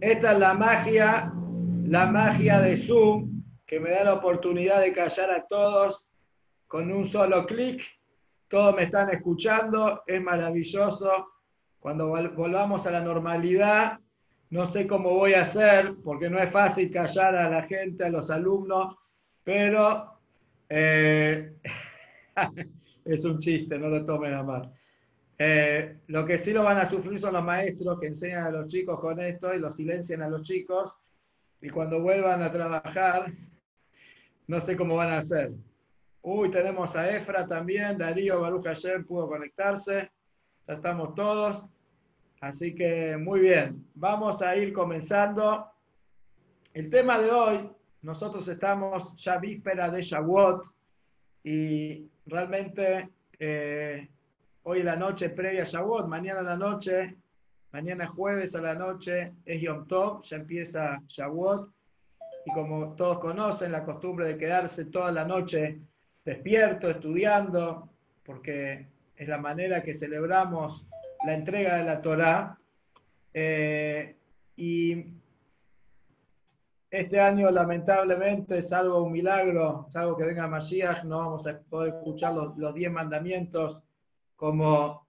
Esta es la magia, la magia de Zoom, que me da la oportunidad de callar a todos con un solo clic. Todos me están escuchando, es maravilloso. Cuando volvamos a la normalidad, no sé cómo voy a hacer, porque no es fácil callar a la gente, a los alumnos, pero eh, es un chiste, no lo tomen a mal. Eh, lo que sí lo van a sufrir son los maestros que enseñan a los chicos con esto y los silencian a los chicos. Y cuando vuelvan a trabajar, no sé cómo van a hacer. Uy, tenemos a Efra también, Darío Baruch ayer pudo conectarse. Ya estamos todos. Así que muy bien, vamos a ir comenzando. El tema de hoy, nosotros estamos ya víspera de Shavuot y realmente eh, hoy la noche previa a Shavuot, mañana la noche, mañana jueves a la noche es Yom Tov, ya empieza Shavuot. Y como todos conocen, la costumbre de quedarse toda la noche despierto, estudiando, porque es la manera que celebramos la entrega de la Torá. Eh, y este año, lamentablemente, salvo un milagro, salvo que venga Mashiach, no vamos a poder escuchar los, diez mandamientos como,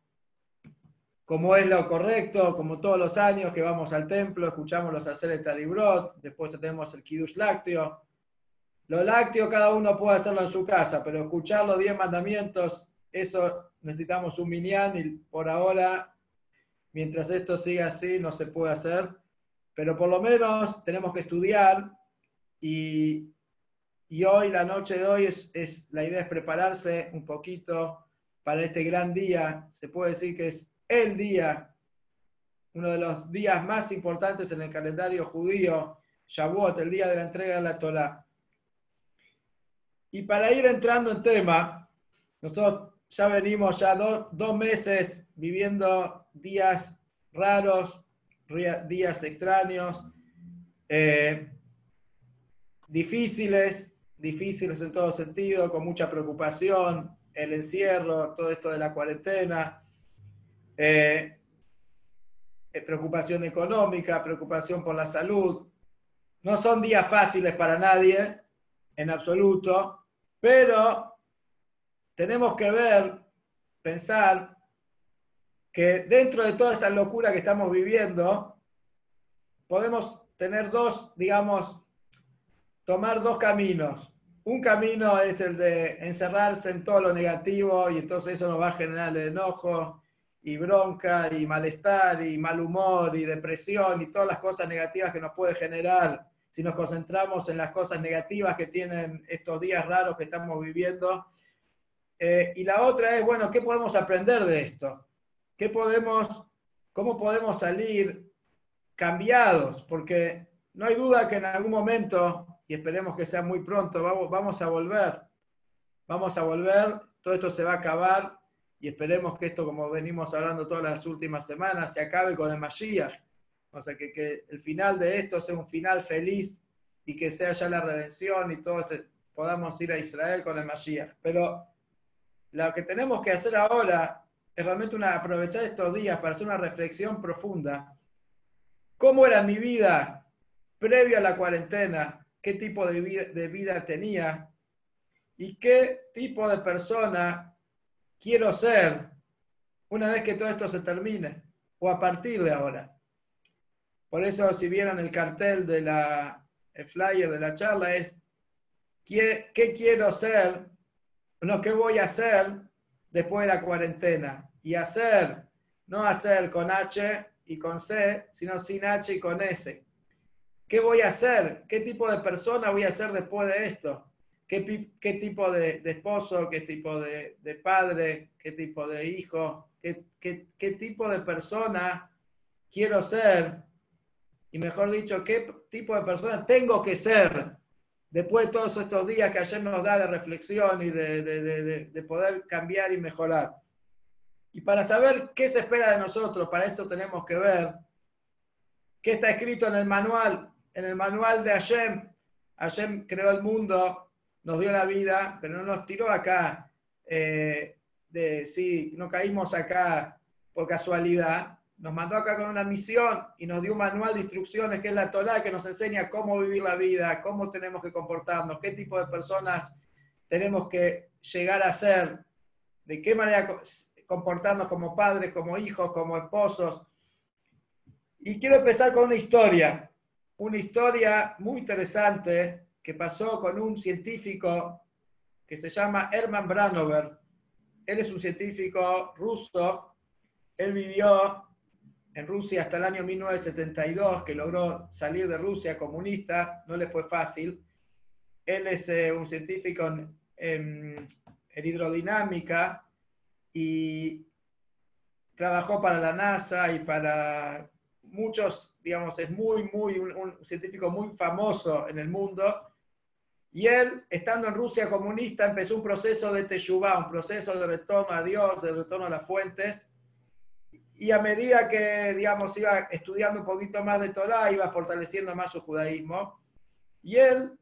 como es lo correcto, como todos los años que vamos al templo, escuchamos los hacer Talibrot, después tenemos el Kiddush lácteo. Lo lácteo cada uno puede hacerlo en su casa, pero escuchar los diez mandamientos, eso necesitamos un minyan y por ahora, mientras esto siga así, no se puede hacer. Pero por lo menos tenemos que estudiar y, y hoy, la noche de hoy, es, es, la idea es prepararse un poquito para este gran día. Se puede decir que es el día, uno de los días más importantes en el calendario judío, Shavuot, el día de la entrega de la Torah. Y para ir entrando en tema, nosotros ya venimos ya dos meses viviendo días raros, días extraños, eh, difíciles, difíciles en todo sentido, con mucha preocupación, el encierro, todo esto de la cuarentena, eh, eh, preocupación económica, preocupación por la salud. No son días fáciles para nadie, en absoluto, pero tenemos que ver, pensar, que dentro de toda esta locura que estamos viviendo, podemos tener dos, digamos, tomar dos caminos. Un camino es el de encerrarse en todo lo negativo y entonces eso nos va a generar enojo y bronca y malestar y mal humor y depresión y todas las cosas negativas que nos puede generar si nos concentramos en las cosas negativas que tienen estos días raros que estamos viviendo. Eh, y la otra es, bueno, ¿qué podemos aprender de esto? ¿Qué podemos, ¿Cómo podemos salir cambiados? Porque no hay duda que en algún momento y esperemos que sea muy pronto, vamos, vamos a volver, vamos a volver, todo esto se va a acabar y esperemos que esto, como venimos hablando todas las últimas semanas, se acabe con el Mashiach. O sea, que, que el final de esto sea un final feliz y que sea ya la redención y todos este, podamos ir a Israel con el Mashiach. Pero lo que tenemos que hacer ahora es realmente una, aprovechar estos días para hacer una reflexión profunda. ¿Cómo era mi vida previo a la cuarentena? Qué tipo de vida, tenía y qué tipo de persona quiero ser una vez que todo esto se termine o a partir de ahora. Por eso, si vieron el cartel de la flyer de la charla, es ¿qué, qué quiero ser? No, ¿qué voy a hacer después de la cuarentena? Y hacer, no hacer con H y con C, sino sin H y con S. ¿Qué voy a hacer? ¿Qué tipo de persona voy a ser después de esto? ¿Qué, qué tipo de, esposo? ¿Qué tipo de, padre? ¿Qué tipo de hijo? ¿Qué, ¿Qué, tipo de persona quiero ser? Y mejor dicho, ¿qué tipo de persona tengo que ser después de todos estos días que ayer nos da de reflexión y de, de poder cambiar y mejorar? Y para saber qué se espera de nosotros, para eso tenemos que ver qué está escrito en el manual en el manual de Hashem. Hashem creó el mundo, nos dio la vida, pero no nos tiró acá, eh, de, sí, no caímos acá por casualidad, nos mandó acá con una misión y nos dio un manual de instrucciones que es la Torah, que nos enseña cómo vivir la vida, cómo tenemos que comportarnos, qué tipo de personas tenemos que llegar a ser, de qué manera comportarnos como padres, como hijos, como esposos. Y quiero empezar con una historia, una historia muy interesante que pasó con un científico que se llama Hermann Branover. Él es un científico ruso. Él vivió en Rusia hasta el año 1972, que logró salir de Rusia comunista, no le fue fácil. Él es eh, un científico en, hidrodinámica y trabajó para la NASA y para muchos, digamos, es muy, muy, un, científico muy famoso en el mundo. Y él, estando en Rusia comunista, empezó un proceso de Teshuvah, un proceso de retorno a Dios, de retorno a las fuentes, y a medida que, digamos, iba estudiando un poquito más de Torah, iba fortaleciendo más su judaísmo. Y él,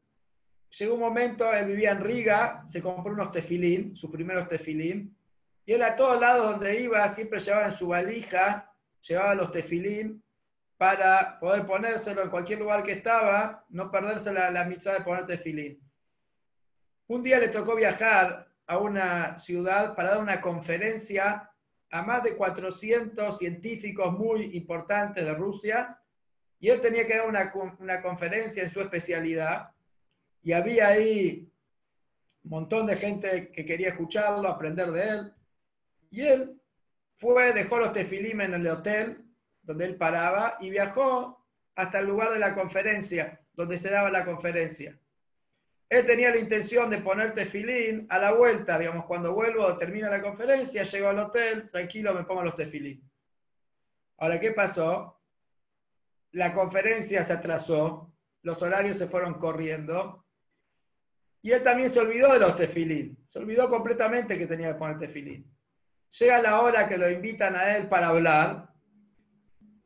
llegó un momento, él vivía en Riga, se compró unos tefilín, sus primeros tefilín, y él a todos lados donde iba siempre llevaba en su valija, llevaba los tefilín para poder ponérselo en cualquier lugar que estaba, no perderse la, la mitzvah de poner tefilín. Un día le tocó viajar a una ciudad para dar una conferencia a más de 400 científicos muy importantes de Rusia y él tenía que dar una, una conferencia en su especialidad y había ahí un montón de gente que quería escucharlo, aprender de él. Y él fue, dejó los tefilim en el hotel donde él paraba y viajó hasta el lugar de la conferencia, donde se daba la conferencia. Él tenía la intención de poner tefilín a la vuelta, digamos, cuando vuelvo, termina la conferencia, llego al hotel, tranquilo, me pongo los tefilín. Ahora, ¿qué pasó? La conferencia se atrasó, los horarios se fueron corriendo, y él también se olvidó de los tefilín, se olvidó completamente que tenía que poner tefilín. Llega la hora que lo invitan a él para hablar,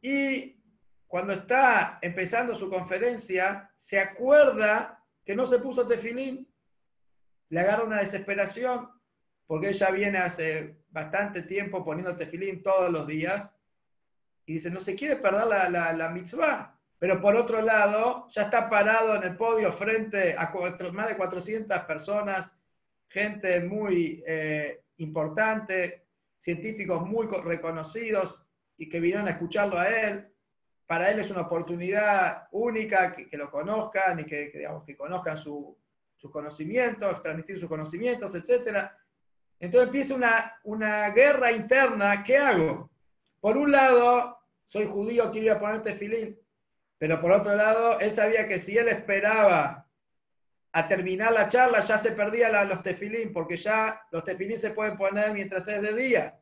y cuando está empezando su conferencia, se acuerda que no se puso tefilín, le agarra una desesperación, porque ella viene hace bastante tiempo poniendo tefilín todos los días, y dice, no se quiere perder la, la, mitzvah, pero por otro lado, ya está parado en el podio frente a más de 400 personas, gente muy eh, importante, científicos muy reconocidos y que vinieron a escucharlo a él para él es una oportunidad única que, lo conozcan y que, digamos, que conozcan sus conocimientos, transmitir sus conocimientos, etc. Entonces empieza una, una guerra interna. ¿Qué hago? Por un lado, soy judío, quiero poner tefilín. Pero por otro lado, él sabía que si él esperaba a terminar la charla, ya se perdía los tefilín, porque ya los tefilín se pueden poner mientras es de día.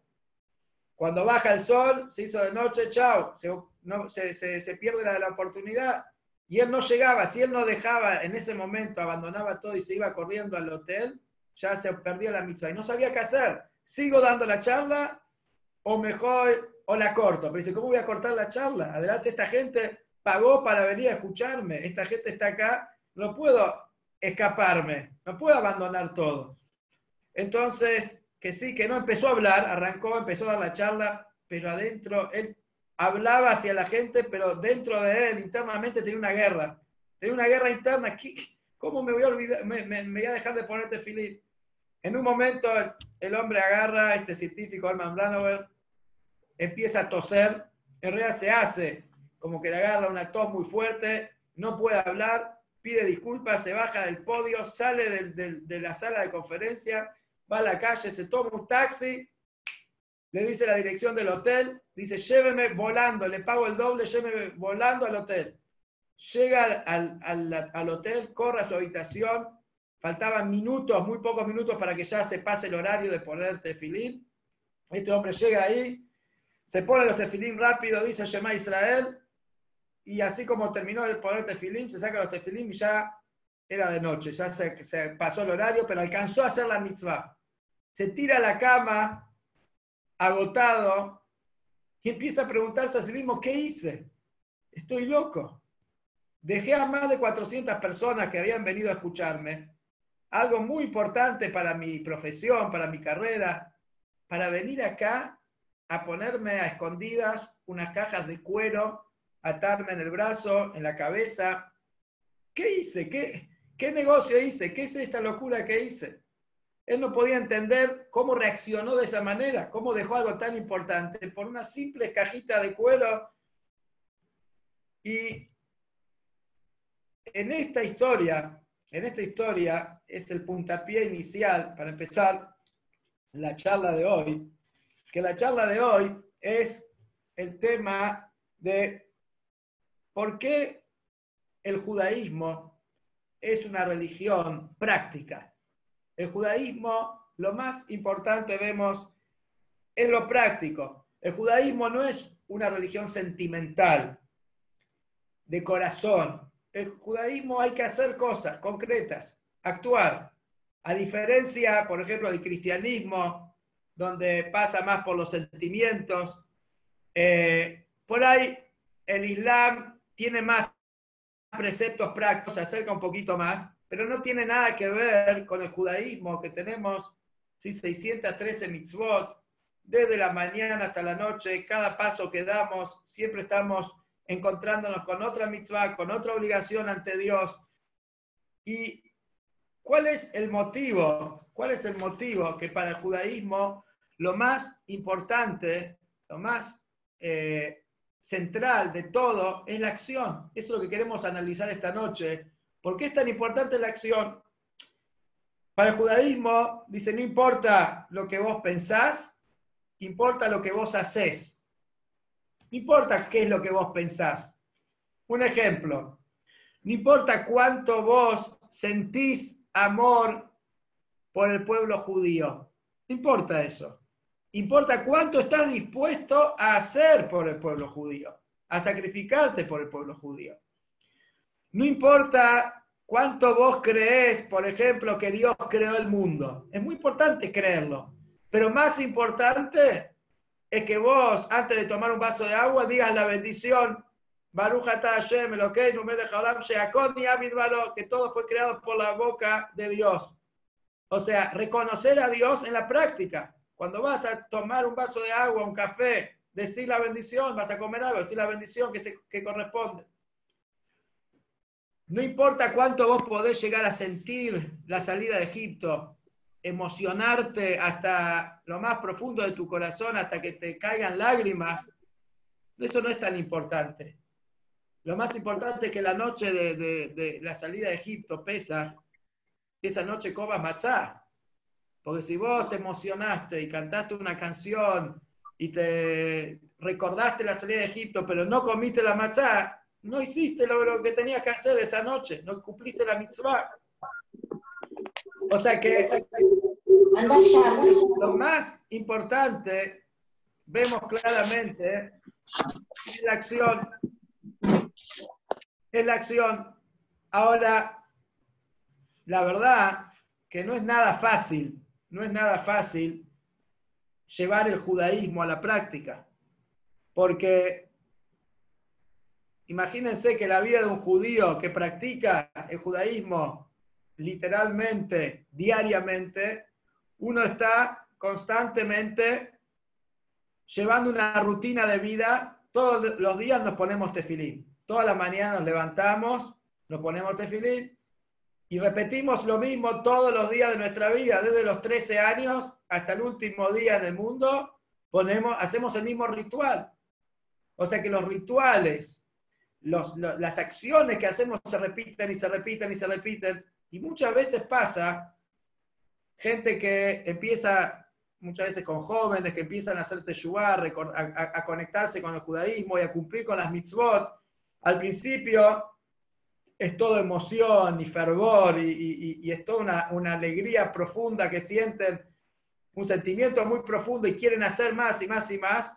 Cuando baja el sol, se hizo de noche, chao, se, se, pierde la, oportunidad. Y él no llegaba, si él no dejaba en ese momento, abandonaba todo y se iba corriendo al hotel, ya se perdía la mitzvah. Y no sabía qué hacer. ¿Sigo dando la charla o mejor, o la corto? Pero dice, ¿cómo voy a cortar la charla? Adelante, esta gente pagó para venir a escucharme. Esta gente está acá, no puedo escaparme, no puedo abandonar todo. Entonces, que sí, que no empezó a hablar, arrancó, empezó a dar la charla, pero adentro él hablaba hacia la gente, pero dentro de él internamente tenía una guerra. Tenía una guerra interna. ¿Cómo me voy a olvidar? Me, voy a dejar de ponerte Philip. En un momento el, hombre agarra a este científico, Herman Branover, empieza a toser, en realidad se hace como que le agarra una tos muy fuerte, no puede hablar, pide disculpas, se baja del podio, sale de la sala de conferencia va a la calle, se toma un taxi, le dice la dirección del hotel, dice, lléveme volando, le pago el doble, lléveme volando al hotel. Llega al, hotel, corre a su habitación, faltaban minutos, muy pocos minutos para que ya se pase el horario de poner tefilín. Este hombre llega ahí, se pone los tefilín rápido, dice Shema Israel, y así como terminó de poner tefilín, se saca los tefilín y ya era de noche, ya se, se pasó el horario, pero alcanzó a hacer la mitzvah se tira a la cama, agotado, y empieza a preguntarse a sí mismo, ¿qué hice? Estoy loco. Dejé a más de 400 personas que habían venido a escucharme, algo muy importante para mi profesión, para mi carrera, para venir acá a ponerme a escondidas unas cajas de cuero, atarme en el brazo, en la cabeza. ¿Qué hice? ¿Qué, qué negocio hice? ¿Qué es esta locura que hice? Él no podía entender cómo reaccionó de esa manera, cómo dejó algo tan importante por una simple cajita de cuero. Y en esta historia, en esta historia es el puntapié inicial para empezar la charla de hoy, que la charla de hoy es el tema de por qué el judaísmo es una religión práctica. El judaísmo, lo más importante vemos, es lo práctico. El judaísmo no es una religión sentimental, de corazón. El judaísmo hay que hacer cosas concretas, actuar. A diferencia, por ejemplo, del cristianismo, donde pasa más por los sentimientos, eh, por ahí el Islam tiene más preceptos prácticos, se acerca un poquito más, pero no tiene nada que ver con el judaísmo que tenemos ¿sí? 613 mitzvot, desde la mañana hasta la noche, cada paso que damos, siempre estamos encontrándonos con otra mitzvah, con otra obligación ante Dios. ¿Y cuál es el motivo? ¿Cuál es el motivo que para el judaísmo lo más importante, lo más eh, central de todo es la acción? Eso es lo que queremos analizar esta noche ¿Por qué es tan importante la acción? Para el judaísmo, dice, no importa lo que vos pensás, importa lo que vos haces. No importa qué es lo que vos pensás. Un ejemplo, no importa cuánto vos sentís amor por el pueblo judío. No importa eso. Importa cuánto estás dispuesto a hacer por el pueblo judío, a sacrificarte por el pueblo judío. No importa cuánto vos creés, por ejemplo, que Dios creó el mundo. Es muy importante creerlo. Pero más importante es que vos, antes de tomar un vaso de agua, digas la bendición. Baruch Hashem, que todo fue creado por la boca de Dios. O sea, reconocer a Dios en la práctica. Cuando vas a tomar un vaso de agua, un café, decir la bendición, vas a comer algo, decir la bendición que, que corresponde. No importa cuánto vos podés llegar a sentir la salida de Egipto, emocionarte hasta lo más profundo de tu corazón, hasta que te caigan lágrimas, eso no es tan importante. Lo más importante es que la noche de, la salida de Egipto pesa, esa noche comas matzá. Porque si vos te emocionaste y cantaste una canción y te recordaste la salida de Egipto, pero no comiste la matzá, no hiciste lo, que tenías que hacer esa noche, no cumpliste la mitzvah. O sea que lo más importante, vemos claramente, es la acción. Es la acción. Ahora, la verdad que no es nada fácil, no es nada fácil llevar el judaísmo a la práctica, porque Imagínense que la vida de un judío que practica el judaísmo literalmente, diariamente, uno está constantemente llevando una rutina de vida. Todos los días nos ponemos tefilín. Todas las mañanas nos levantamos, nos ponemos tefilín y repetimos lo mismo todos los días de nuestra vida, desde los 13 años hasta el último día en el mundo, hacemos el mismo ritual. O sea que los rituales las acciones que hacemos se repiten y se repiten y se repiten. Y muchas veces pasa gente que empieza, muchas veces con jóvenes que empiezan a hacer teshuvah, a, conectarse con el judaísmo y a cumplir con las mitzvot. Al principio es todo emoción y fervor y, es toda una, una, alegría profunda que sienten, un sentimiento muy profundo y quieren hacer más y más y más.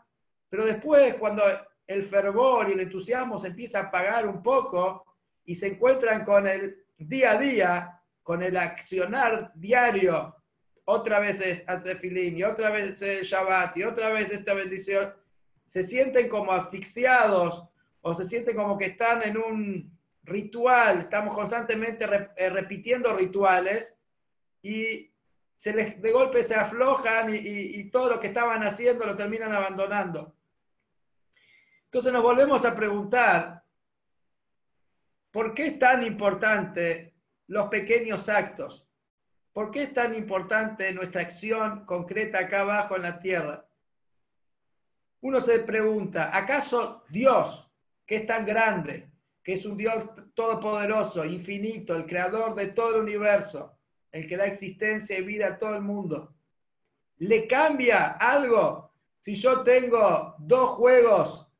Pero después, cuando el fervor y el entusiasmo se empieza a apagar un poco y se encuentran con el día a día, con el accionar diario, otra vez a Tefilín y otra vez Shabbat y otra vez esta bendición, se sienten como asfixiados o se sienten como que están en un ritual, estamos constantemente eh, repitiendo rituales y se les, de golpe se aflojan y, y todo lo que estaban haciendo lo terminan abandonando. Entonces nos volvemos a preguntar, ¿por qué es tan importante los pequeños actos? ¿Por qué es tan importante nuestra acción concreta acá abajo en la tierra? Uno se pregunta, ¿acaso Dios, que es tan grande, que es un Dios todopoderoso, infinito, el creador de todo el universo, el que da existencia y vida a todo el mundo, le cambia algo si yo tengo dos juegos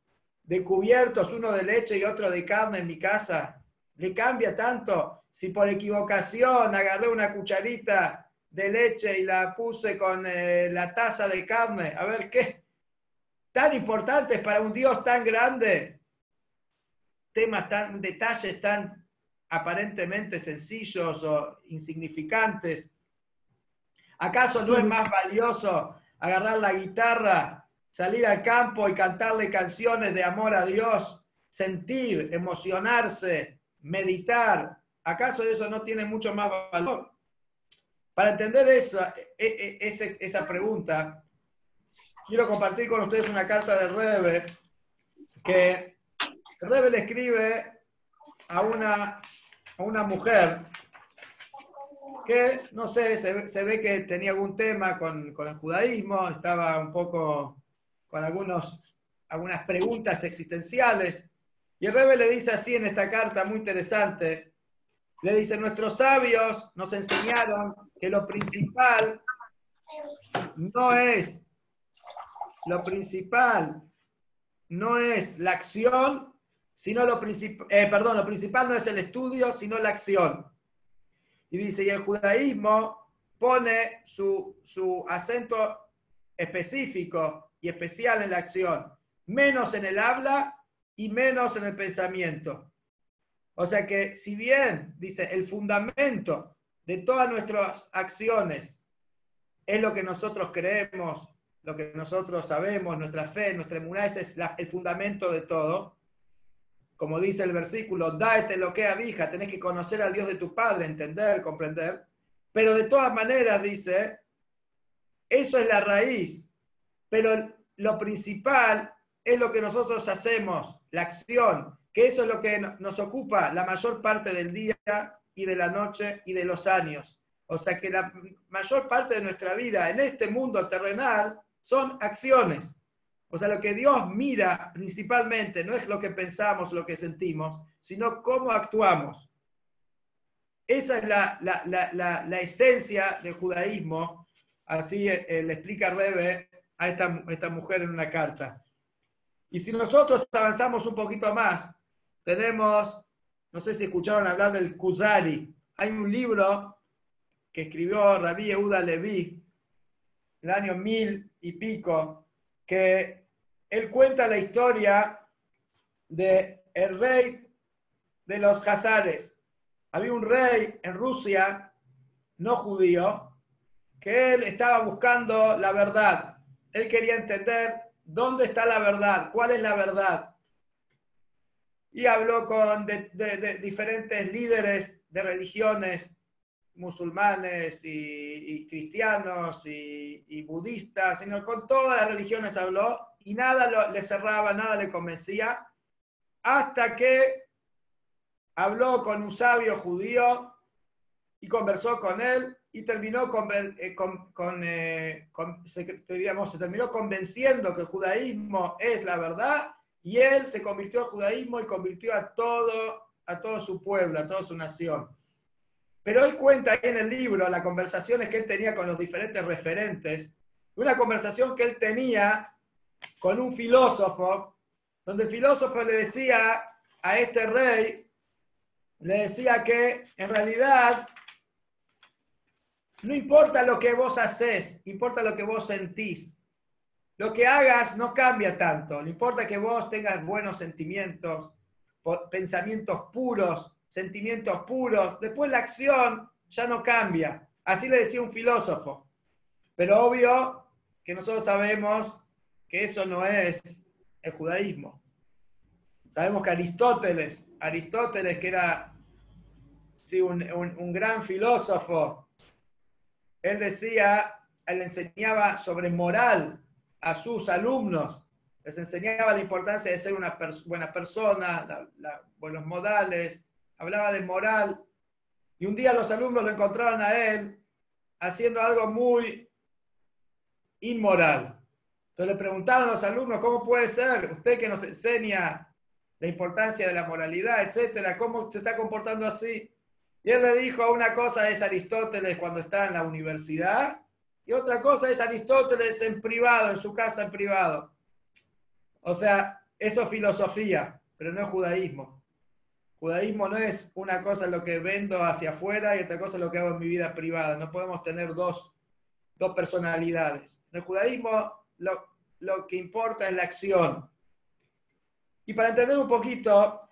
de cubiertos, uno de leche y otro de carne en mi casa? ¿Le cambia tanto si por equivocación agarré una cucharita de leche y la puse con eh, la taza de carne? A ver, ¿qué? Tan importante para un Dios tan grande. Temas tan, detalles tan aparentemente sencillos o insignificantes. ¿Acaso no es más valioso agarrar la guitarra, salir al campo y cantarle canciones de amor a Dios, sentir, emocionarse, meditar? ¿Acaso eso no tiene mucho más valor? Para entender esa, e, e, esa pregunta, quiero compartir con ustedes una carta de Rebe que Rebe le escribe a una, a una mujer que, no sé, se, ve que tenía algún tema con, con, el judaísmo, estaba un poco con algunos, algunas preguntas existenciales. Y el Rebe le dice así en esta carta muy interesante, le dice, nuestros sabios nos enseñaron que lo principal no es, lo principal no es la acción, sino lo principal, eh, perdón, lo principal no es el estudio, sino la acción. Y dice, y el judaísmo pone su, su acento específico y especial en la acción, menos en el habla y menos en el pensamiento. O sea que si bien, dice, el fundamento de todas nuestras acciones es lo que nosotros creemos, lo que nosotros sabemos, nuestra fe, nuestra emuná, ese es el fundamento de todo. Como dice el versículo, date lo que abija, tenés que conocer al Dios de tu Padre, entender, comprender. Pero de todas maneras, dice, eso es la raíz. Pero lo principal es lo que nosotros hacemos, la acción, que eso es lo que nos ocupa la mayor parte del día y de la noche y de los años. O sea que la mayor parte de nuestra vida en este mundo terrenal son acciones. O sea, lo que Dios mira principalmente no es lo que pensamos, lo que sentimos, sino cómo actuamos. Esa es la, esencia del judaísmo. Así eh, le explica Rebe a esta, esta mujer en una carta. Y si nosotros avanzamos un poquito más tenemos, no sé si escucharon hablar del Kuzari. Hay un libro que escribió Rabí Yehuda Leví el año mil y pico, que él cuenta la historia de el rey de los Hazares. Había un rey en Rusia, no judío, que él estaba buscando la verdad. Él quería entender dónde está la verdad, cuál es la verdad. Y habló con diferentes líderes de religiones musulmanes y, cristianos y, budistas, sino con todas las religiones habló y nada le cerraba, nada le convencía, hasta que habló con un sabio judío y conversó con él y terminó, con, eh, eh, se, se terminó convenciendo que el judaísmo es la verdad y él se convirtió al judaísmo y convirtió a todo, a todo su pueblo, a toda su nación. Pero él cuenta ahí en el libro las conversaciones que él tenía con los diferentes referentes, una conversación que él tenía con un filósofo, donde el filósofo le decía a este rey, le decía que en realidad no importa lo que vos haces, importa lo que vos sentís. Lo que hagas no cambia tanto. No importa que vos tengas buenos sentimientos, pensamientos puros, sentimientos puros. Después la acción ya no cambia. Así le decía un filósofo. Pero obvio que nosotros sabemos que eso no es el judaísmo. Sabemos que Aristóteles, Aristóteles que era sí, un, un gran filósofo, él decía, él enseñaba sobre moral a sus alumnos, les enseñaba la importancia de ser una buena persona, buenos modales, hablaba de moral. Y un día los alumnos lo encontraron a él haciendo algo muy inmoral. Entonces le preguntaron a los alumnos, ¿cómo puede ser? Usted que nos enseña la importancia de la moralidad, etcétera, ¿cómo se está comportando así? Y él le dijo, una cosa es Aristóteles cuando está en la universidad y otra cosa es Aristóteles en privado, en su casa en privado. O sea, eso es filosofía, pero no es judaísmo. Judaísmo no es una cosa lo que vendo hacia afuera y otra cosa lo que hago en mi vida privada. No podemos tener dos, dos personalidades. En el judaísmo lo, lo que importa es la acción. Y para entender un poquito,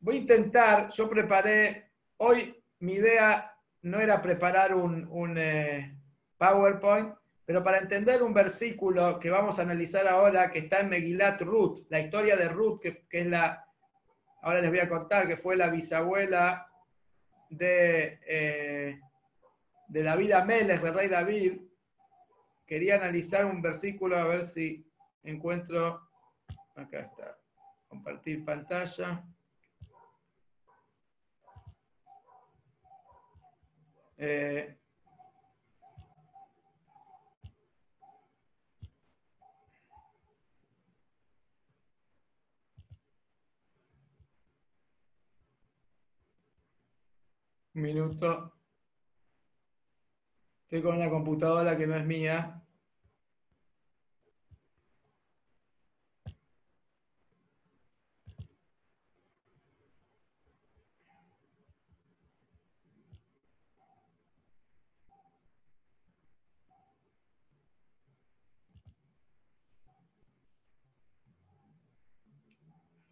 voy a intentar, yo preparé, hoy mi idea no era preparar un, eh, PowerPoint, pero para entender un versículo que vamos a analizar ahora, que está en Megilat Ruth, la historia de Ruth, que, es la, ahora les voy a contar, que fue la bisabuela de, eh, de David Ameles, del rey David, quería analizar un versículo, a ver si encuentro, acá está, compartir pantalla. Eh, un minuto. Estoy con una computadora que no es mía.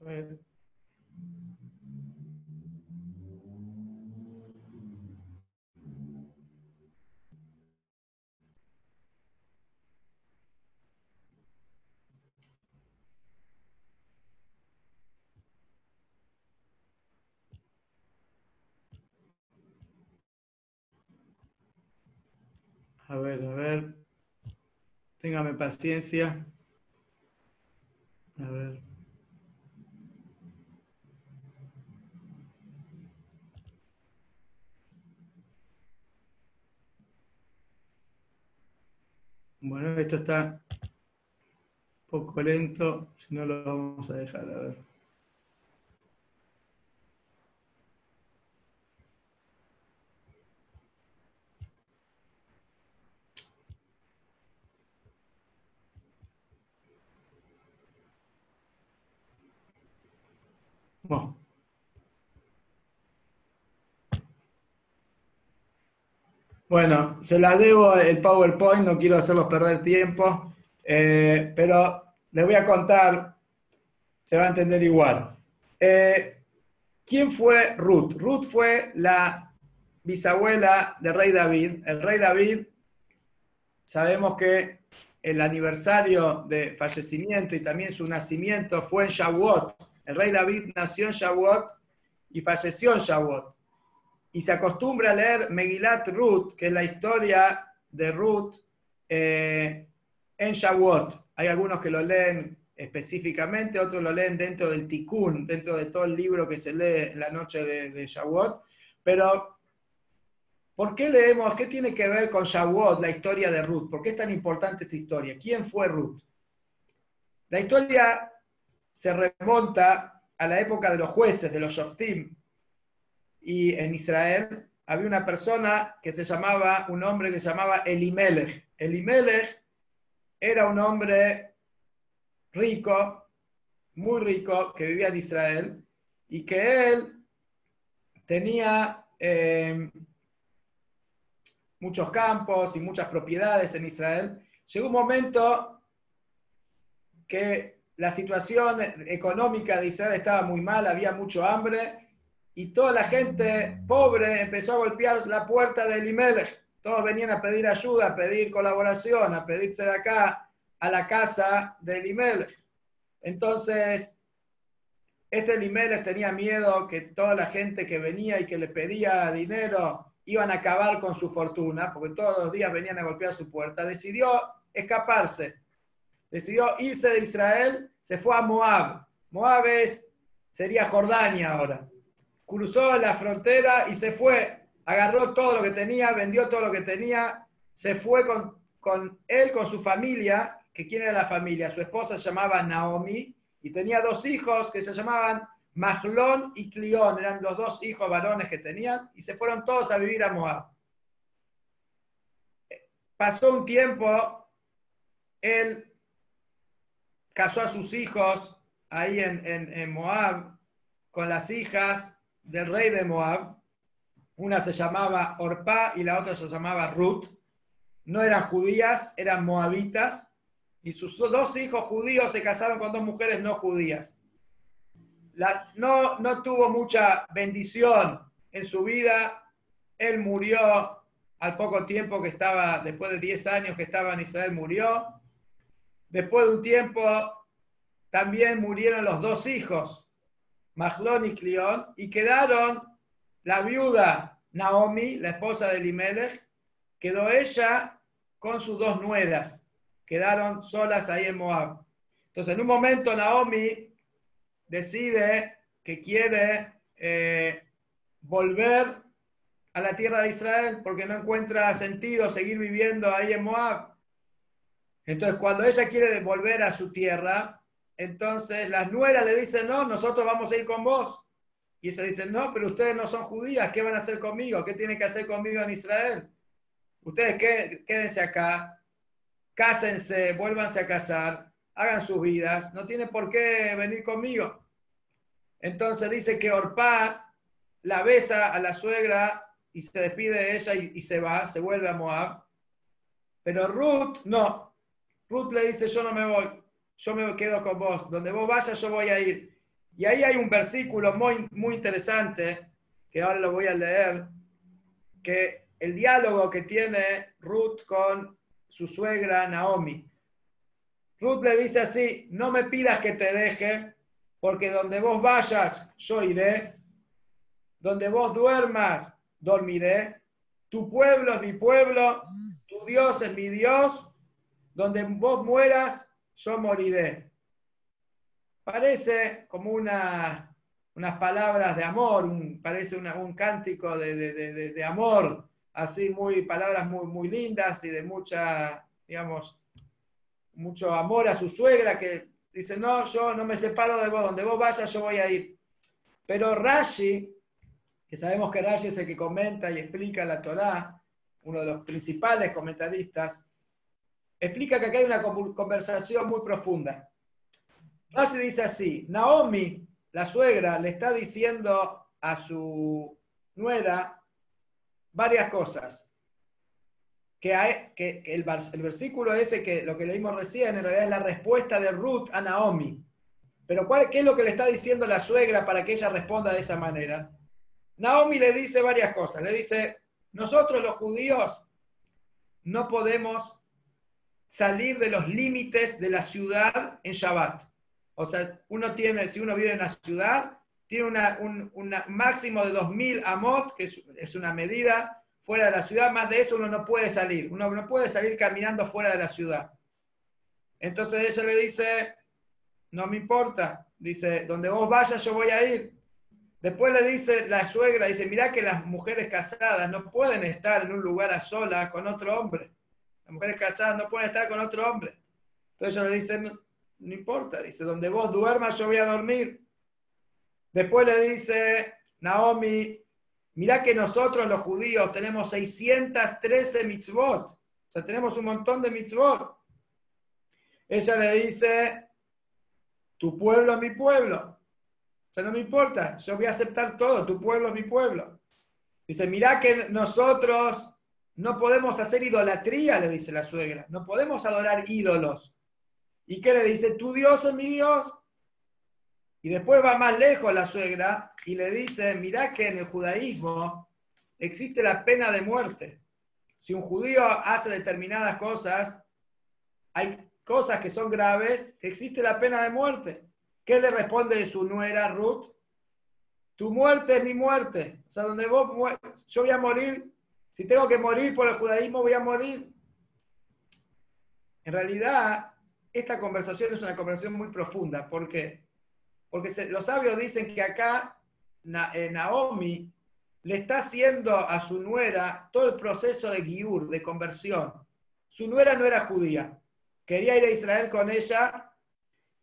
A ver. A ver, a ver. Téngame paciencia. A ver. Bueno, esto está poco lento, si no lo vamos a dejar, a ver. Bueno, se las debo el PowerPoint, no quiero hacerlos perder tiempo, eh, pero les voy a contar, se va a entender igual. Eh, ¿Quién fue Ruth? Ruth fue la bisabuela del rey David. El rey David, sabemos que el aniversario de fallecimiento y también su nacimiento fue en Shavuot. El rey David nació en Shavuot y falleció en Shavuot y se acostumbra a leer Megilat Ruth, que es la historia de Ruth eh, en Shavuot. Hay algunos que lo leen específicamente, otros lo leen dentro del Tikkun, dentro de todo el libro que se lee en la noche de, de Shavuot. Pero, ¿por qué leemos? ¿Qué tiene que ver con Shavuot, la historia de Ruth? ¿Por qué es tan importante esta historia? ¿Quién fue Ruth? La historia se remonta a la época de los jueces, de los Shoftim, y en Israel había una persona que se llamaba, un hombre que se llamaba Elimelech. Elimelech era un hombre rico, muy rico, que vivía en Israel y que él tenía eh, muchos campos y muchas propiedades en Israel. Llegó un momento que la situación económica de Israel estaba muy mal, había mucho hambre y toda la gente pobre empezó a golpear la puerta de Elimelech. Todos venían a pedir ayuda, a pedir colaboración, a pedirse de acá a la casa de Elimelech. Entonces, este Elimelech tenía miedo que toda la gente que venía y que le pedía dinero iban a acabar con su fortuna, porque todos los días venían a golpear su puerta, decidió escaparse. Decidió irse de Israel, se fue a Moab. Moab es, sería Jordania ahora. Cruzó la frontera y se fue. Agarró todo lo que tenía, vendió todo lo que tenía, se fue con, con él, con su familia, que quién era la familia. Su esposa se llamaba Naomi y tenía dos hijos que se llamaban Mahlón y Clión, eran los dos hijos varones que tenían, y se fueron todos a vivir a Moab. Pasó un tiempo, él casó a sus hijos ahí en, en Moab con las hijas del rey de Moab. Una se llamaba Orpá y la otra se llamaba Ruth. No eran judías, eran moabitas. Y sus dos hijos judíos se casaron con dos mujeres no judías no, no tuvo mucha bendición en su vida. Él murió al poco tiempo que estaba, después de 10 años que estaba en Israel, murió. Después de un tiempo, también murieron los dos hijos, Mahlón y Clión, y quedaron la viuda Naomi, la esposa de Elimelech, quedó ella con sus dos nueras. Quedaron solas ahí en Moab. Entonces, en un momento Naomi decide que quiere eh, volver a la tierra de Israel porque no encuentra sentido seguir viviendo ahí en Moab. Entonces, cuando ella quiere volver a su tierra, entonces las nueras le dicen, no, nosotros vamos a ir con vos. Y ella dice, no, pero ustedes no son judías, ¿qué van a hacer conmigo? ¿Qué tienen que hacer conmigo en Israel? Ustedes quédense acá, cásense, vuélvanse a casar, hagan sus vidas, no tienen por qué venir conmigo. Entonces dice que Orpá la besa a la suegra y se despide de ella y, se va, se vuelve a Moab. Pero Ruth no. Ruth le dice, yo no me voy, yo me quedo con vos. Donde vos vayas, yo voy a ir. Y ahí hay un versículo muy, muy interesante, que ahora lo voy a leer, que el diálogo que tiene Ruth con su suegra Naomi. Ruth le dice así, no me pidas que te deje, porque donde vos vayas, yo iré, donde vos duermas, dormiré, tu pueblo es mi pueblo, tu Dios es mi Dios, donde vos mueras, yo moriré. Parece como una, unas palabras de amor, parece un cántico de, amor, así muy, palabras muy, muy lindas y de mucha, digamos, mucho amor a su suegra que dice, no, yo no me separo de vos, donde vos vayas yo voy a ir. Pero Rashi, que sabemos que Rashi es el que comenta y explica la Torá, uno de los principales comentaristas, explica que acá hay una conversación muy profunda. Rashi dice así, Naomi, la suegra, le está diciendo a su nuera varias cosas que, el, versículo ese, que lo que leímos recién, en realidad es la respuesta de Ruth a Naomi. Pero ¿cuál, ¿qué es lo que le está diciendo la suegra para que ella responda de esa manera? Naomi le dice varias cosas. Le dice, nosotros los judíos no podemos salir de los límites de la ciudad en Shabbat. O sea, uno tiene, si uno vive en la ciudad, tiene un, máximo de 2.000 amot, que es una medida fuera de la ciudad, más de eso uno no puede salir. Uno no puede salir caminando fuera de la ciudad. Entonces ella le dice, no me importa. Dice, donde vos vayas yo voy a ir. Después le dice la suegra, dice, mira que las mujeres casadas no pueden estar en un lugar a solas con otro hombre. Las mujeres casadas no pueden estar con otro hombre. Entonces ella le dice, no, no importa. Dice, donde vos duermas yo voy a dormir. Después le dice Naomi, Mirá que nosotros los judíos tenemos 613 mitzvot. O sea, tenemos un montón de mitzvot. Ella le dice, tu pueblo es mi pueblo. O sea, no me importa, yo voy a aceptar todo, tu pueblo es mi pueblo. Dice, mirá que nosotros no podemos hacer idolatría, le dice la suegra, no podemos adorar ídolos. ¿Y qué le dice? Tu Dios es mi Dios. Y después va más lejos la suegra y le dice, mirá que en el judaísmo existe la pena de muerte. Si un judío hace determinadas cosas, hay cosas que son graves, existe la pena de muerte. ¿Qué le responde su nuera Ruth? tu muerte es mi muerte. O sea, donde vos, yo voy a morir, si tengo que morir por el judaísmo, voy a morir. En realidad, esta conversación es una conversación muy profunda. ¿Por qué? Porque los sabios dicen que acá eh, Naomi le está haciendo a su nuera todo el proceso de guiur, de conversión. Su nuera no era judía, quería ir a Israel con ella,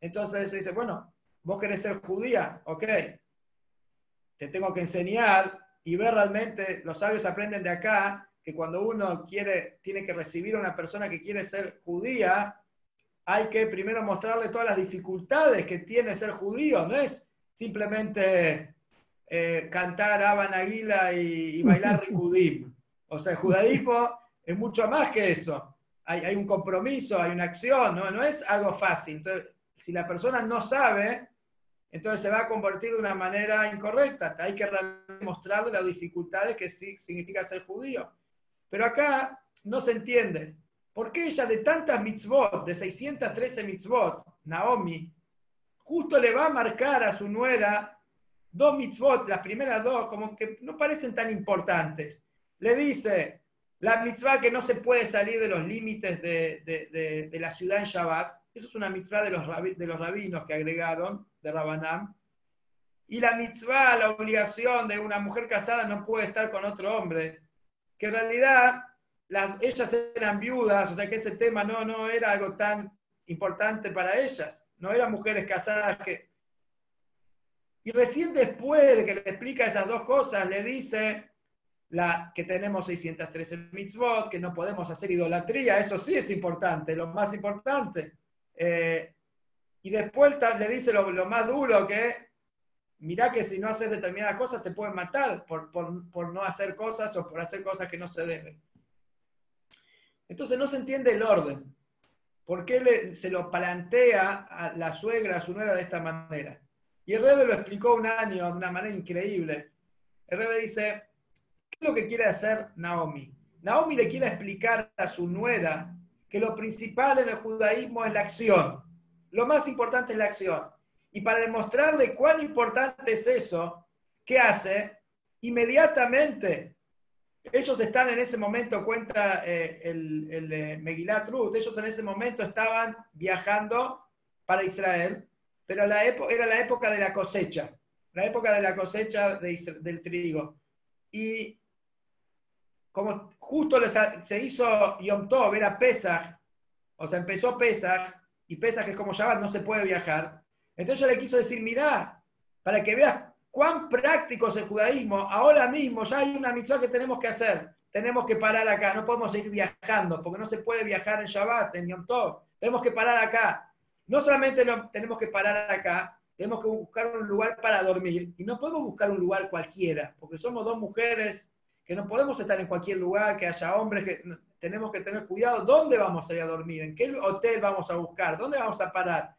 entonces dice, bueno, vos querés ser judía, ok, te tengo que enseñar y ver realmente, los sabios aprenden de acá, que cuando uno quiere, tiene que recibir a una persona que quiere ser judía, hay que primero mostrarle todas las dificultades que tiene ser judío, no es simplemente eh, cantar Aban Aguila y, bailar Rikudim. O sea, el judaísmo es mucho más que eso. Hay, un compromiso, hay una acción, ¿no? no es algo fácil. Entonces, si la persona no sabe, entonces se va a convertir de una manera incorrecta. Hay que mostrarle las dificultades que significa ser judío. Pero acá no se entiende. ¿Por qué ella de tantas mitzvot, de 613 mitzvot, Naomi, justo le va a marcar a su nuera dos mitzvot, las primeras dos, como que no parecen tan importantes? Le dice la mitzvah que no se puede salir de los límites de, la ciudad en Shabbat. Eso es una mitzvah de los, rabinos que agregaron, de Rabanam. Y la mitzvah, la obligación de una mujer casada no puede estar con otro hombre. Que en realidad ellas eran viudas, o sea que ese tema no, no era algo tan importante para ellas, no eran mujeres casadas que... Y recién después de que le explica esas dos cosas, le dice la, que tenemos 613 mitzvot, que no podemos hacer idolatría, eso sí es importante, lo más importante. Eh, y después le dice lo, más duro que, mirá que si no haces determinadas cosas te pueden matar por, por, por no hacer cosas o por hacer cosas que no se deben. Entonces no se entiende el orden. ¿Por qué se lo plantea a la suegra, a su nuera de esta manera? Y el Rebe lo explicó un año de una manera increíble. El Rebe dice, ¿qué es lo que quiere hacer Naomi? Naomi le quiere explicar a su nuera que lo principal en el judaísmo es la acción. Lo más importante es la acción. Y para demostrarle cuán importante es eso, ¿qué hace? Inmediatamente ellos están en ese momento, cuenta eh, el, el eh, Megilat Ruth, ellos en ese momento estaban viajando para Israel, pero la era la época de la cosecha, la época de la cosecha del trigo. Y como justo se hizo Yom Tov, era Pesach, o sea, empezó Pesach, y Pesach es como Shabbat, no se puede viajar. Entonces yo le quiso decir, mirá, para que veas cuán práctico es el judaísmo. Ahora mismo ya hay una misión que tenemos que hacer. Tenemos que parar acá, no podemos seguir viajando, porque no se puede viajar en Shabbat, en Yom Tov. Tenemos que parar acá. No solamente tenemos que parar acá, tenemos que buscar un lugar para dormir. Y no podemos buscar un lugar cualquiera, porque somos dos mujeres que no podemos estar en cualquier lugar, que haya hombres, que tenemos que tener cuidado. ¿Dónde vamos a ir a dormir? ¿En qué hotel vamos a buscar? ¿Dónde vamos a parar?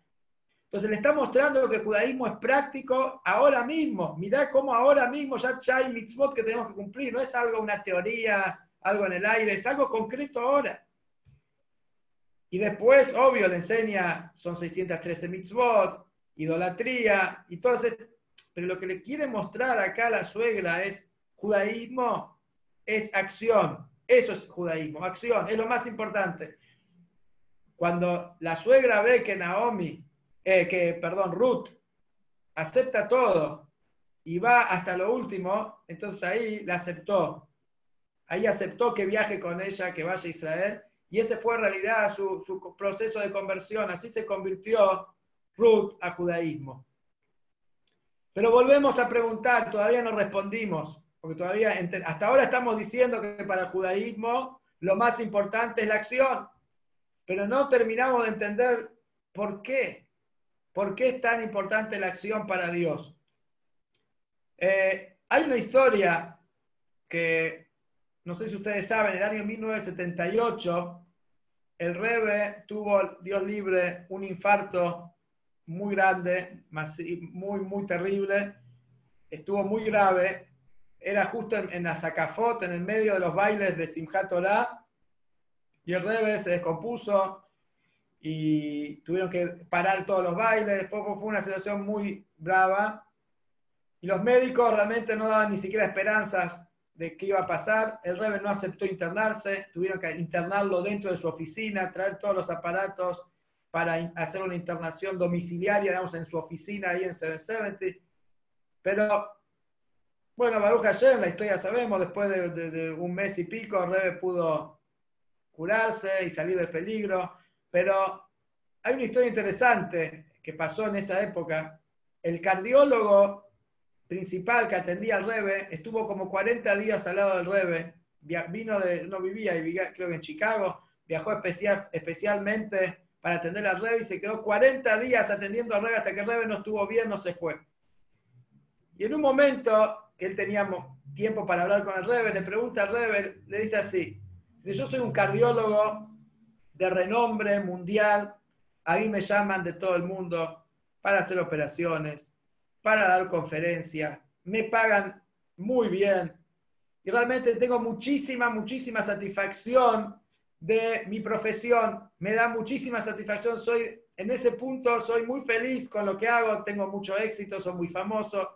Entonces le está mostrando que el judaísmo es práctico ahora mismo. Mirá cómo ahora mismo ya, hay mitzvot que tenemos que cumplir. No es algo, una teoría, algo en el aire, es algo concreto ahora. Y después, obvio, le enseña, son 613 mitzvot, idolatría y todo eso. Pero lo que le quiere mostrar acá a la suegra es judaísmo es acción. Eso es judaísmo, acción, es lo más importante. Cuando la suegra ve que Naomi eh, que, perdón, Ruth acepta todo y va hasta lo último, entonces ahí la aceptó. Ahí aceptó que viaje con ella, que vaya a Israel, y ese fue en realidad su, su proceso de conversión. Así se convirtió Ruth a judaísmo. Pero volvemos a preguntar, todavía no respondimos, porque todavía hasta ahora estamos diciendo que para el judaísmo lo más importante es la acción, pero no terminamos de entender por qué. ¿Por qué es tan importante la acción para Dios? Eh, hay una historia que, no sé si ustedes saben, en el año 1978, el Rebe tuvo, Dios libre, un infarto muy grande, muy, muy terrible, estuvo muy grave, era justo en, la Zacafot, en el medio de los bailes de Simchat Torah, y el Rebe se descompuso, y tuvieron que parar todos los bailes, fue, fue una situación muy brava. Y los médicos realmente no daban ni siquiera esperanzas de qué iba a pasar. El Rebe no aceptó internarse, tuvieron que internarlo dentro de su oficina, traer todos los aparatos para hacer una internación domiciliaria, digamos, en su oficina ahí en 770. Pero, bueno, Baruch Hashem, la historia sabemos, después de, un mes y pico, Rebe pudo curarse y salir del peligro. Pero hay una historia interesante que pasó en esa época. El cardiólogo principal que atendía al Rebe estuvo como 40 días al lado del Rebe. Vino de, no vivía, creo que en Chicago, viajó especial, especialmente para atender al Rebe y se quedó 40 días atendiendo al Rebe hasta que el Rebe no estuvo bien, no se fue. Y en un momento que él tenía tiempo para hablar con el Rebe, le pregunta al Rebe, le dice así, si yo soy un cardiólogo de renombre mundial, a mí me llaman de todo el mundo para hacer operaciones, para dar conferencias, me pagan muy bien y realmente tengo muchísima, muchísima satisfacción de mi profesión, me da muchísima satisfacción, soy en ese punto, soy muy feliz con lo que hago, tengo mucho éxito, soy muy famoso,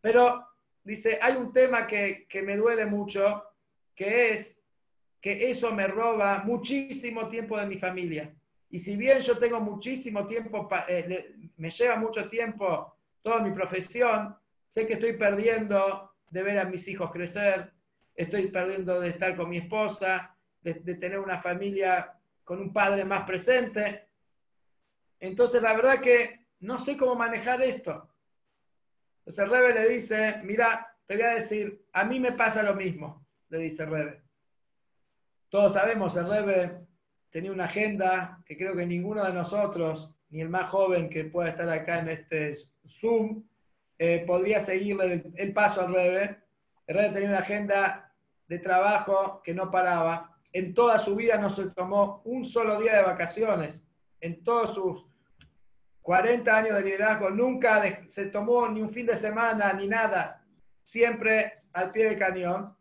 pero dice, hay un tema que, que me duele mucho, que es que eso me roba muchísimo tiempo de mi familia. Y si bien yo tengo muchísimo tiempo, eh, me lleva mucho tiempo toda mi profesión, sé que estoy perdiendo de ver a mis hijos crecer, estoy perdiendo de estar con mi esposa, de, tener una familia con un padre más presente. Entonces, la verdad que no sé cómo manejar esto. Entonces, el Rebe le dice, mira, te voy a decir, a mí me pasa lo mismo, le dice el Rebe. Todos sabemos, el Rebe tenía una agenda que creo que ninguno de nosotros, ni el más joven que pueda estar acá en este Zoom, eh, podría seguirle el, paso al Rebe. El Rebe tenía una agenda de trabajo que no paraba. En toda su vida no se tomó un solo día de vacaciones. En todos sus 40 años de liderazgo nunca se tomó ni un fin de semana ni nada. Siempre al pie del cañón.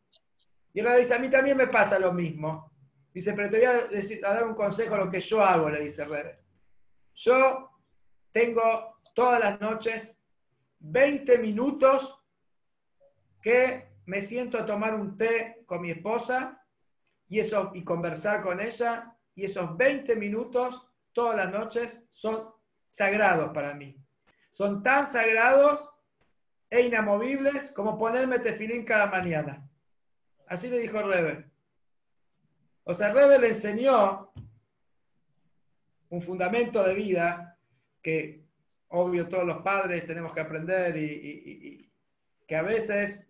Y él dice, a mí también me pasa lo mismo. Dice, pero te voy a, dar un consejo lo que yo hago, le dice Rebe. Yo tengo todas las noches 20 minutos que me siento a tomar un té con mi esposa y, eso, y conversar con ella. Y esos 20 minutos todas las noches son sagrados para mí. Son tan sagrados e inamovibles como ponerme tefilín cada mañana. Así le dijo Rebe. O sea, Rebe le enseñó un fundamento de vida que, obvio, todos los padres tenemos que aprender y, que a veces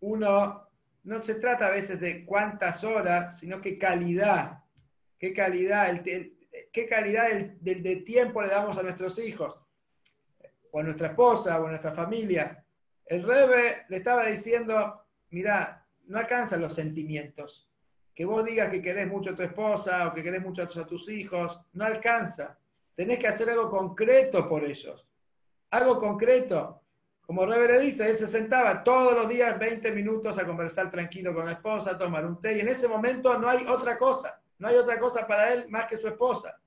uno, no se trata a veces de cuántas horas, sino qué calidad, qué calidad, el, qué calidad del, tiempo le damos a nuestros hijos, o a nuestra esposa, o a nuestra familia. El Rebe le estaba diciendo, mira, no alcanzan los sentimientos. Que vos digas que querés mucho a tu esposa o que querés mucho a tus hijos, no alcanza. Tenés que hacer algo concreto por ellos. Algo concreto. Como Rebe le dice, él se sentaba todos los días 20 minutos a conversar tranquilo con la esposa, a tomar un té, y en ese momento no hay otra cosa. No hay otra cosa para él más que su esposa.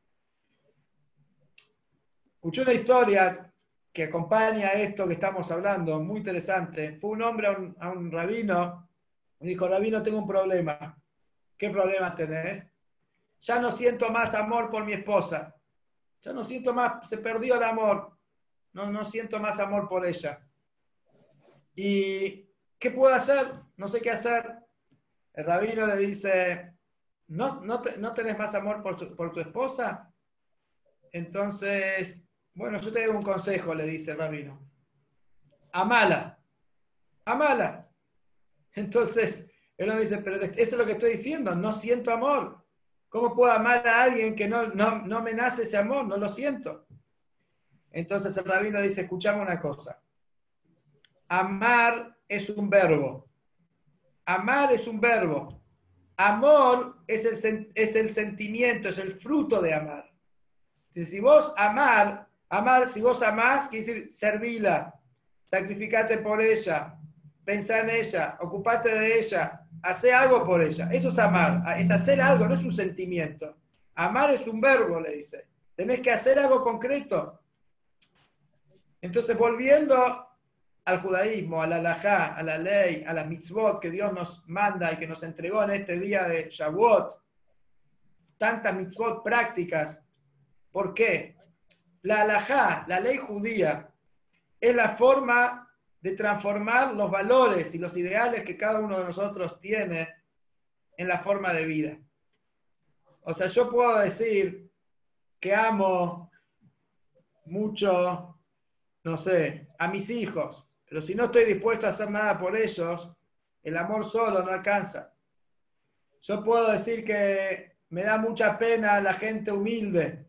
Escuché una historia que acompaña a esto que estamos hablando, muy interesante. Fue un hombre a un rabino me dijo, Rabino, tengo un problema. ¿Qué problema tenés? Ya no siento más amor por mi esposa. Ya no siento más, se perdió el amor. No, no siento más amor por ella. ¿Y qué puedo hacer? No sé qué hacer. El rabino le dice, ¿no, no, tenés más amor por tu, por tu esposa? Entonces, bueno, yo te doy un consejo, le dice el rabino. Amala. Amala. Entonces, él me dice, pero eso es lo que estoy diciendo, no siento amor. ¿Cómo puedo amar a alguien que no, no, me nace ese amor? No lo siento. Entonces el rabino dice, escuchame una cosa. Amar es un verbo. Amar es un verbo. Amor es el, sentimiento, es el fruto de amar. Si vos amar, amar, si vos amás, quiere decir servila, sacrificate por ella, pensá en ella, ocupate de ella, hace algo por ella. Eso es amar, es hacer algo, no es un sentimiento. Amar es un verbo, le dice. Tenés que hacer algo concreto. Entonces, volviendo al judaísmo, a la halajá, a la ley, a la mitzvot que Dios nos manda y que nos entregó en este día de Shavuot, tantas mitzvot prácticas. ¿Por qué? La halajá, la ley judía, es la forma de transformar los valores y los ideales que cada uno de nosotros tiene en la forma de vida. O sea, yo puedo decir que amo mucho, no sé, a mis hijos, pero si no estoy dispuesto a hacer nada por ellos, el amor solo no alcanza. Yo puedo decir que me da mucha pena la gente humilde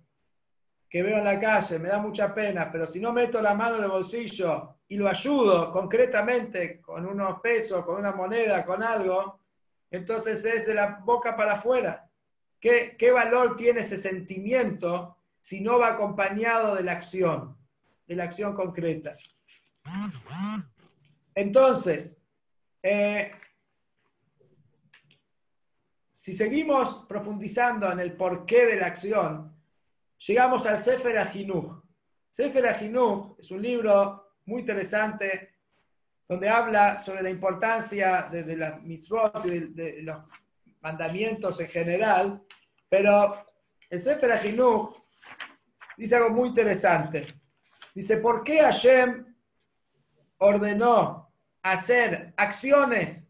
que veo en la calle, me da mucha pena, pero si no meto la mano en el bolsillo y lo ayudo concretamente con unos pesos, con una moneda, con algo, entonces es de la boca para afuera. ¿Qué, qué valor tiene ese sentimiento si no va acompañado de la acción, de la acción concreta? Entonces, eh, si seguimos profundizando en el porqué de la acción, llegamos al Sefer Ajinuj. Sefer Ajinuj es un libro muy interesante donde habla sobre la importancia de, la mitzvot y de, los mandamientos en general, pero el Sefer Ajinuj dice algo muy interesante. Dice, ¿por qué Hashem ordenó hacer acciones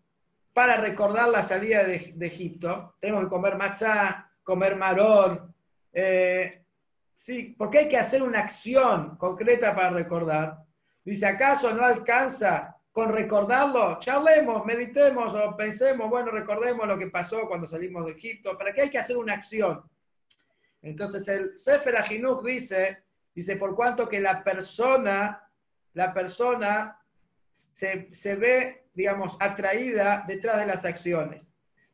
para recordar la salida de, Egipto. Tenemos que comer matzá, comer marón. Eh, sí, porque hay que hacer una acción concreta para recordar. Dice, ¿acaso no alcanza con recordarlo? Charlemos, meditemos o pensemos, bueno, recordemos lo que pasó cuando salimos de Egipto. ¿Para qué hay que hacer una acción? Entonces el Sefer Ajinuch dice, dice, por cuanto que la persona, la persona se, ve, digamos, atraída detrás de las acciones.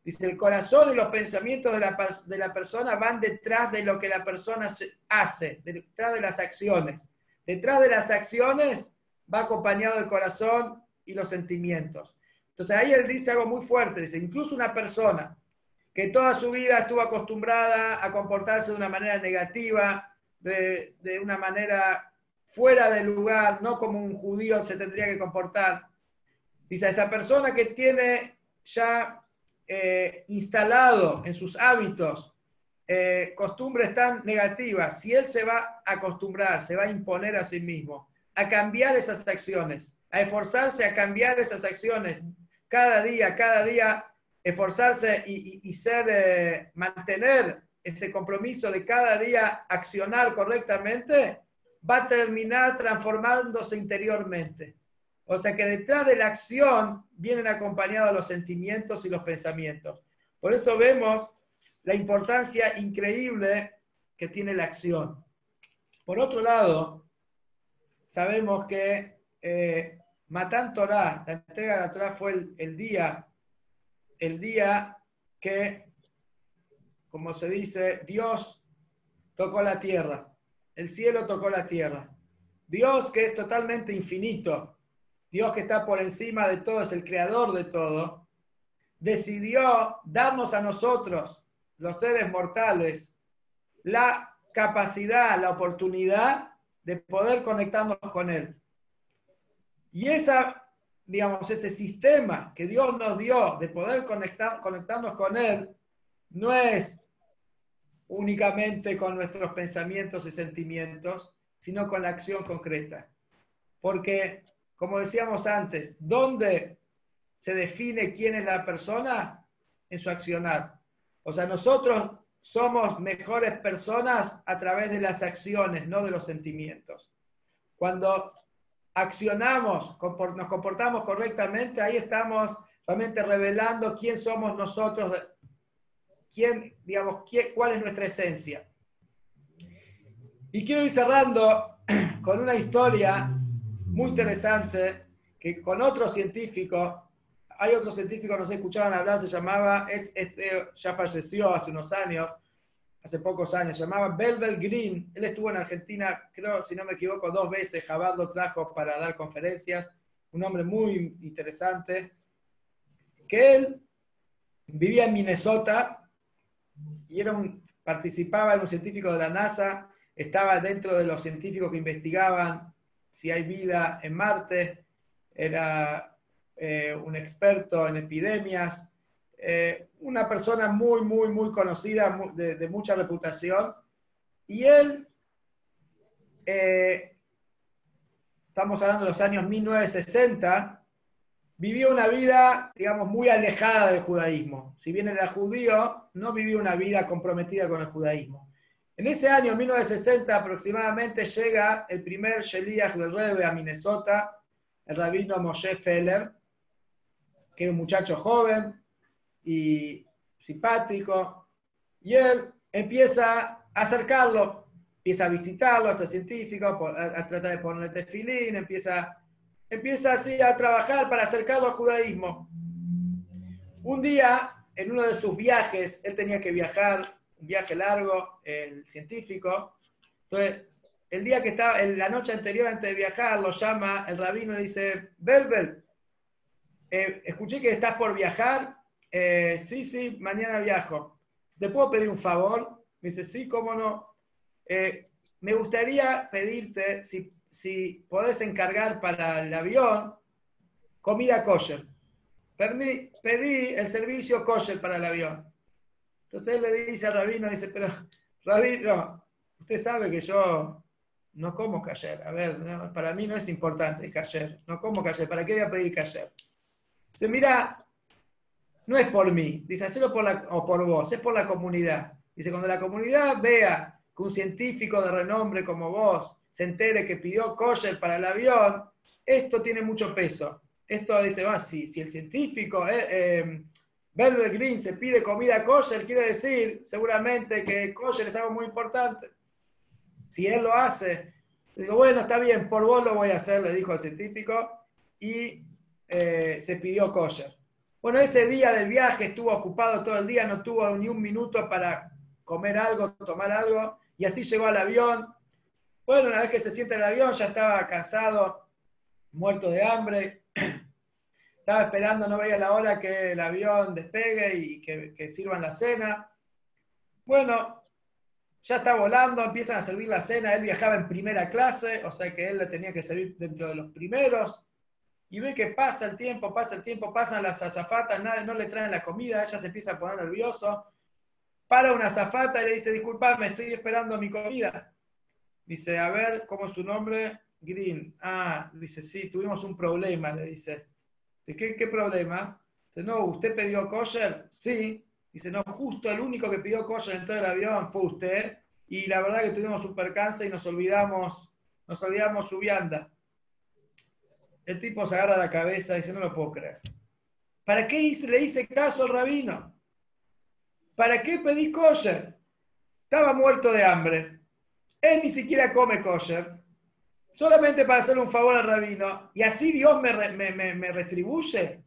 Dice, el corazón y los pensamientos de la, de la persona van detrás de lo que la persona hace, detrás de las acciones. Detrás de las acciones va acompañado el corazón y los sentimientos. Entonces ahí él dice algo muy fuerte, dice, incluso una persona que toda su vida estuvo acostumbrada a comportarse de una manera negativa, de, de una manera fuera de lugar, no como un judío se tendría que comportar. Dice, esa persona que tiene ya eh, instalado en sus hábitos eh, costumbres tan negativas, si él se va a acostumbrar, se va a imponer a sí mismo, a cambiar esas acciones, a esforzarse a cambiar esas acciones cada día, cada día, esforzarse y, ser, eh, mantener ese compromiso de cada día accionar correctamente, va a terminar transformándose interiormente. O sea que detrás de la acción vienen acompañados los sentimientos y los pensamientos. Por eso vemos la importancia increíble que tiene la acción. Por otro lado, sabemos que eh, Matán Torah, la entrega de la Torah fue el día, el día que, como se dice, Dios tocó la tierra el cielo tocó la tierra. Dios que es totalmente infinito, Dios que está por encima de todo, es el creador de todo, decidió darnos a nosotros, los seres mortales, la capacidad, la oportunidad de poder conectarnos con Él. Y esa, digamos, ese sistema que Dios nos dio de poder conectar, conectarnos con Él, no es únicamente con nuestros pensamientos y sentimientos, sino con la acción concreta. Porque, como decíamos antes, ¿dónde se define quién es la persona? En su accionar. O sea, nosotros somos mejores personas a través de las acciones, no de los sentimientos. Cuando accionamos, nos comportamos correctamente, ahí estamos realmente revelando quién somos nosotros quién, digamos, cuál es nuestra esencia. Y quiero ir cerrando con una historia muy interesante que con otro científico, hay otro científico, no sé, escuchaban hablar, se llamaba, este ya falleció hace unos años, hace pocos años, se llamaba Belbel Green. Él estuvo en Argentina, creo, si no me equivoco, dos veces. Jabal lo trajo para dar conferencias. Un hombre muy interesante. Que él vivía en Minnesota participaba en un científico de la NASA, estaba dentro de los científicos que investigaban si hay vida en Marte, era eh, un experto en epidemias, eh, una persona muy, muy, muy conocida, de, mucha reputación, y él, eh, estamos hablando de los años 1960, vivió una vida, digamos, muy alejada del judaísmo. Si bien era judío, no vivió una vida comprometida con el judaísmo. En ese año, 1960 aproximadamente, llega el primer Sheliach del Rebe a Minnesota, el rabino Moshe Feller, que es un muchacho joven y simpático, y él empieza a acercarlo, empieza a visitarlo, este científico, a, tratar de ponerle tefilín, empieza, empieza así a trabajar para acercarlo al judaísmo. Un día, en uno de sus viajes, él tenía que viajar un viaje largo, el científico. Entonces, el día que estaba, la noche anterior antes de viajar, lo llama el rabino y dice, Belbel, eh, escuché que estás por viajar. Eh, sí, sí, mañana viajo. ¿Te puedo pedir un favor? Me dice, sí, cómo no. Eh, me gustaría pedirte si, si podés encargar para el avión comida kosher. Pedí el servicio kosher para el avión. Entonces él le dice al rabino, dice, pero rabino, usted sabe que yo no como cayer. A ver, para mí no es importante cayer. No como cayer. ¿Para qué voy a pedir cayer? Dice, mira, no es por mí. Dice, hacelo por la, o por vos, es por la comunidad. Dice, cuando la comunidad vea que un científico de renombre como vos se entere que pidió kosher para el avión, esto tiene mucho peso. Esto dice, va, si, si el científico, eh, eh, Belver Green se pide comida kosher, quiere decir seguramente que kosher es algo muy importante. Si él lo hace, digo, bueno, está bien, por vos lo voy a hacer, le dijo al científico, y eh, se pidió kosher. Bueno, ese día del viaje estuvo ocupado todo el día, no tuvo ni un minuto para comer algo, tomar algo, y así llegó al avión. Bueno, una vez que se sienta en el avión ya estaba cansado, muerto de hambre, estaba esperando, no veía la hora que el avión despegue y que, sirvan la cena. Bueno, ya está volando, empiezan a servir la cena, él viajaba en primera clase, o sea que él le tenía que servir dentro de los primeros, y ve que pasa el tiempo, pasa el tiempo, pasan las azafatas, nada, no le traen la comida, ella se empieza a poner nervioso, para una azafata y le dice, disculpame, estoy esperando mi comida. Dice, a ver, ¿cómo es su nombre? Green. Ah, dice, sí, tuvimos un problema, le dice. ¿Qué, problema? Dice, no, ¿usted pidió kosher? Sí. Dice, no, justo el único que pidió kosher en todo el avión fue usted. Y la verdad que tuvimos un percance y nos olvidamos, nos olvidamos su vianda. El tipo se agarra la cabeza y dice, no lo puedo creer. ¿Para qué le hice caso al rabino? ¿Para qué pedí kosher? Estaba muerto de hambre. Él ni siquiera come kosher solamente para hacerle un favor al rabino, y así Dios me, me, retribuye.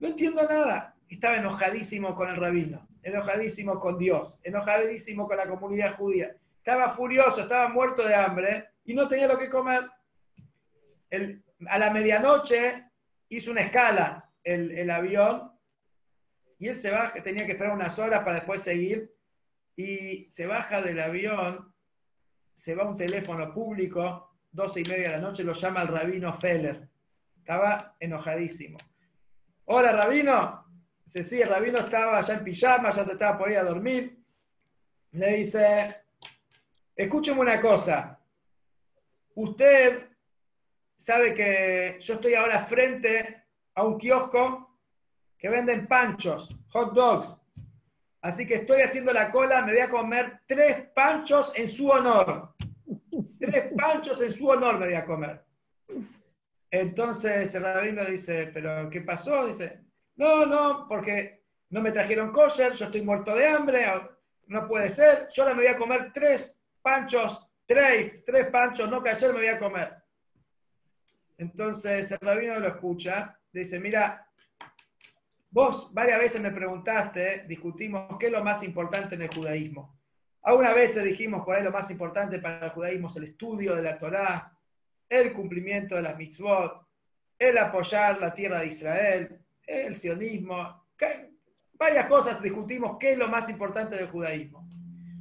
No entiendo nada. Estaba enojadísimo con el rabino, enojadísimo con Dios, enojadísimo con la comunidad judía. Estaba furioso, estaba muerto de hambre y no tenía lo que comer. a la medianoche hizo una escala el, el avión y él se baja, tenía que esperar unas horas para después seguir y se baja del avión, se va a un teléfono público 12 y media de la noche, lo llama el rabino Feller. Estaba enojadísimo. Hola, rabino. Dice, el rabino estaba ya en pijama, ya se estaba por ir a dormir. Le dice, escúcheme una cosa. Usted sabe que yo estoy ahora frente a un kiosco que venden panchos, hot dogs. Así que estoy haciendo la cola, me voy a comer tres panchos en su honor. Tres panchos en su honor me voy a comer. Entonces el rabino dice, ¿pero qué pasó? Dice, no, no, porque no me trajeron kosher, yo estoy muerto de hambre, no puede ser, yo ahora me voy a comer tres panchos, tres, tres panchos, no que ayer me voy a comer. Entonces el rabino lo escucha, dice, mira, vos varias veces me preguntaste, discutimos qué es lo más importante en el judaísmo. Algunas veces dijimos cuál es lo más importante para el judaísmo, el estudio de la Torá, el cumplimiento de las mitzvot, el apoyar la tierra de Israel, el sionismo, varias cosas discutimos qué es lo más importante del judaísmo.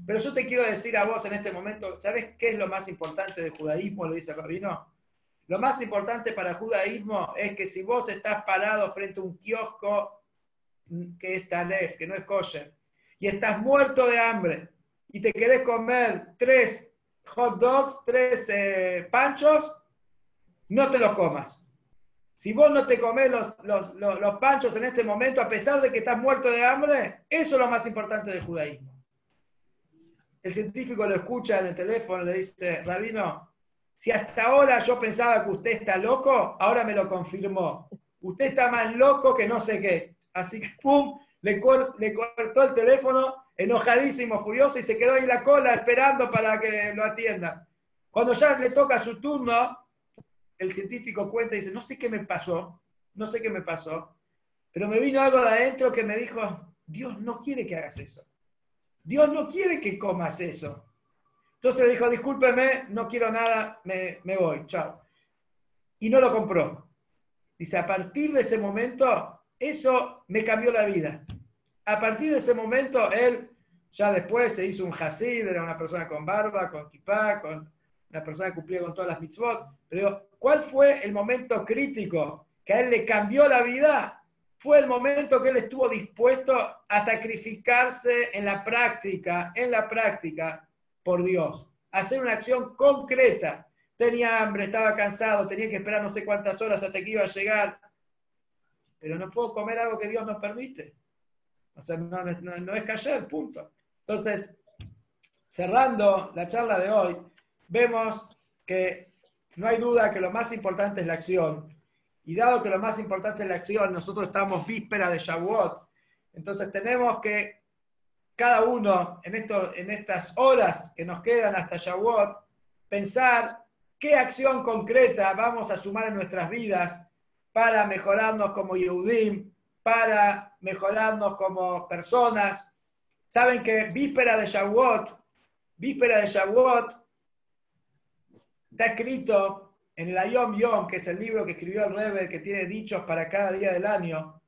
Pero yo te quiero decir a vos en este momento, ¿sabes qué es lo más importante del judaísmo? Le dice el rabino. Lo más importante para el judaísmo es que si vos estás parado frente a un kiosco que es talef, que no es kosher, y estás muerto de hambre y te querés comer tres hot dogs, tres eh, panchos, no te los comas. Si vos no te comes los, los, panchos en este momento, a pesar de que estás muerto de hambre, eso es lo más importante del judaísmo. El científico lo escucha en el teléfono, le dice, Rabino, si hasta ahora yo pensaba que usted está loco, ahora me lo confirmó. Usted está más loco que no sé qué. Así que, ¡pum!, le, le cortó el teléfono, enojadísimo, furioso, y se quedó en la cola esperando para que lo atiendan. Cuando ya le toca su turno, el científico cuenta y dice, no sé qué me pasó, no sé qué me pasó, pero me vino algo de adentro que me dijo, Dios no quiere que hagas eso. Dios no quiere que comas eso. Entonces dijo, discúlpeme, no quiero nada, me, me voy, chao. Y no lo compró. Dice, a partir de ese momento, eso me cambió la vida. A partir de ese momento, él ya después se hizo un hasid, era una persona con barba, con kipá, con una persona que cumplía con todas las mitzvot. Pero, ¿cuál fue el momento crítico que a él le cambió la vida? Fue el momento que él estuvo dispuesto a sacrificarse en la práctica, en la práctica, por Dios. Hacer una acción concreta. Tenía hambre, estaba cansado, tenía que esperar no sé cuántas horas hasta que iba a llegar. Pero no puedo comer algo que Dios nos permite. O sea, no, no, no es callar, punto. Entonces, cerrando la charla de hoy, vemos que no hay duda que lo más importante es la acción. Y dado que lo más importante es la acción, nosotros estamos víspera de Shavuot. Entonces tenemos que cada uno en, esto, en estas horas que nos quedan hasta Shavuot, pensar qué acción concreta vamos a sumar en nuestras vidas para mejorarnos como Yehudim, para mejorarnos como personas. Saben que víspera de Shavuot, víspera de Shavuot, Está escrito en el Ayom Yom, que es el libro que escribió el Rebbe, que tiene dichos para cada día del año.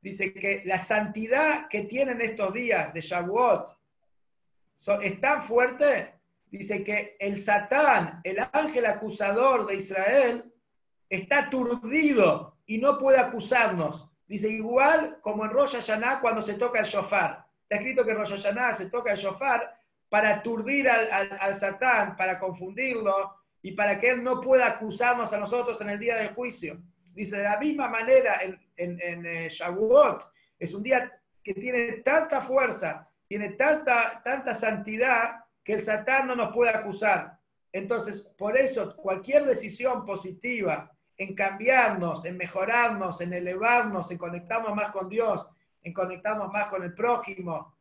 Dice que la santidad que tienen estos días de Shavuot es tan fuerte, dice que el Satán, el ángel acusador de Israel, está aturdido y no puede acusarnos. Dice, igual como en Rosh Hashanah cuando se toca el shofar. Está escrito que en Rosh Hashanah se toca el shofar para aturdir al Satán, para confundirlo, y para que Él no pueda acusarnos a nosotros en el día del juicio. Dice, de la misma manera en, en, eh, Shavuot, es un día que tiene tanta fuerza, tiene tanta, tanta santidad, que el Satán no nos puede acusar. Entonces, por eso, cualquier decisión positiva en cambiarnos, en mejorarnos, en elevarnos, en conectarnos más con Dios, en conectarnos más con el prójimo,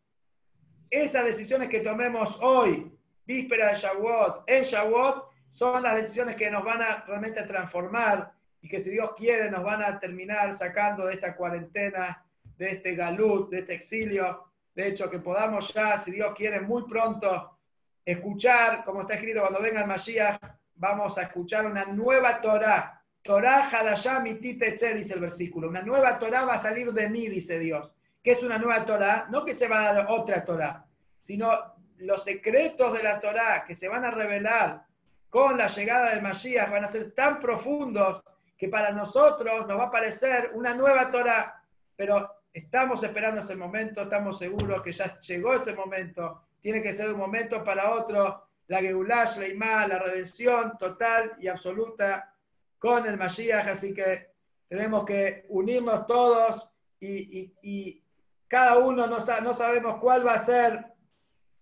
esas decisiones que tomemos hoy, víspera de Shavuot, en Shavuot, son las decisiones que nos van a realmente transformar y que si Dios quiere nos van a terminar sacando de esta cuarentena, de este galut, de este exilio. De hecho, que podamos ya, si Dios quiere, muy pronto escuchar, como está escrito, cuando venga el Mashiach, vamos a escuchar una nueva Torah. Torah Hadashah Mititeche, dice el versículo. Una nueva Torah va a salir de mí, dice Dios. ¿Qué es una nueva Torah? No que se va a dar otra Torah, sino los secretos de la Torah que se van a revelar con la llegada del Mashiach van a ser tan profundos que para nosotros nos va a parecer una nueva Torah, pero estamos esperando ese momento, estamos seguros que ya llegó ese momento, tiene que ser de un momento para otro, la Geulah, Leimá, la redención total y absoluta con el Mashiach, así que tenemos que unirnos todos y, cada uno no, sabemos cuál va a ser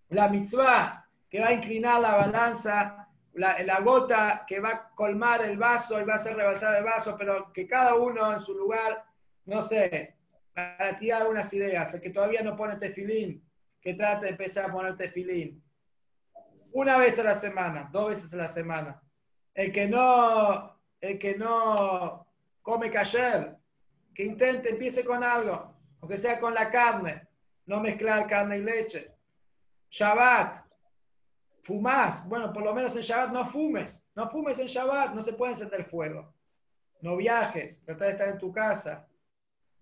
la mitzvah que va a inclinar la balanza la, gota que va a colmar el vaso y va a hacer rebasar el vaso, pero que cada uno en su lugar, no sé, para tirar algunas ideas. El que todavía no pone tefilín, que trate de empezar a poner tefilín. Una vez a la semana, dos veces a la semana. El que no, el que no come kasher, que intente, empiece con algo, aunque sea con la carne, no mezclar carne y leche. Shabbat, ¿Fumás? Bueno, por lo menos en Shabbat no fumes. No fumes en Shabbat, no se puede encender fuego. No viajes, trata de estar en tu casa.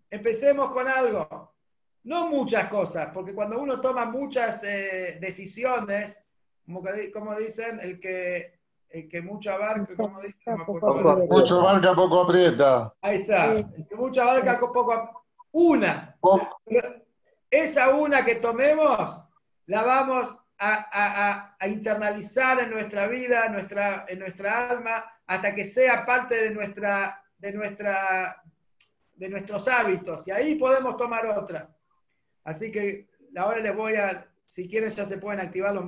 Empecemos con algo. No muchas cosas, porque cuando uno toma muchas eh, decisiones, como, como, dicen, el que, el que mucho abarca, como dice, mucho marca, poco aprieta. Ahí está. El que mucho abarca, con poco. ap- Una. Esa una que tomemos, la vamos a, a- a- a internalizar en nuestra vida, en nuestra, en nuestra alma, hasta que sea parte de, nuestra, de, nuestra, de nuestros hábitos. Y ahí podemos tomar otra. Así que ahora les voy a, si quieren ya se pueden activar los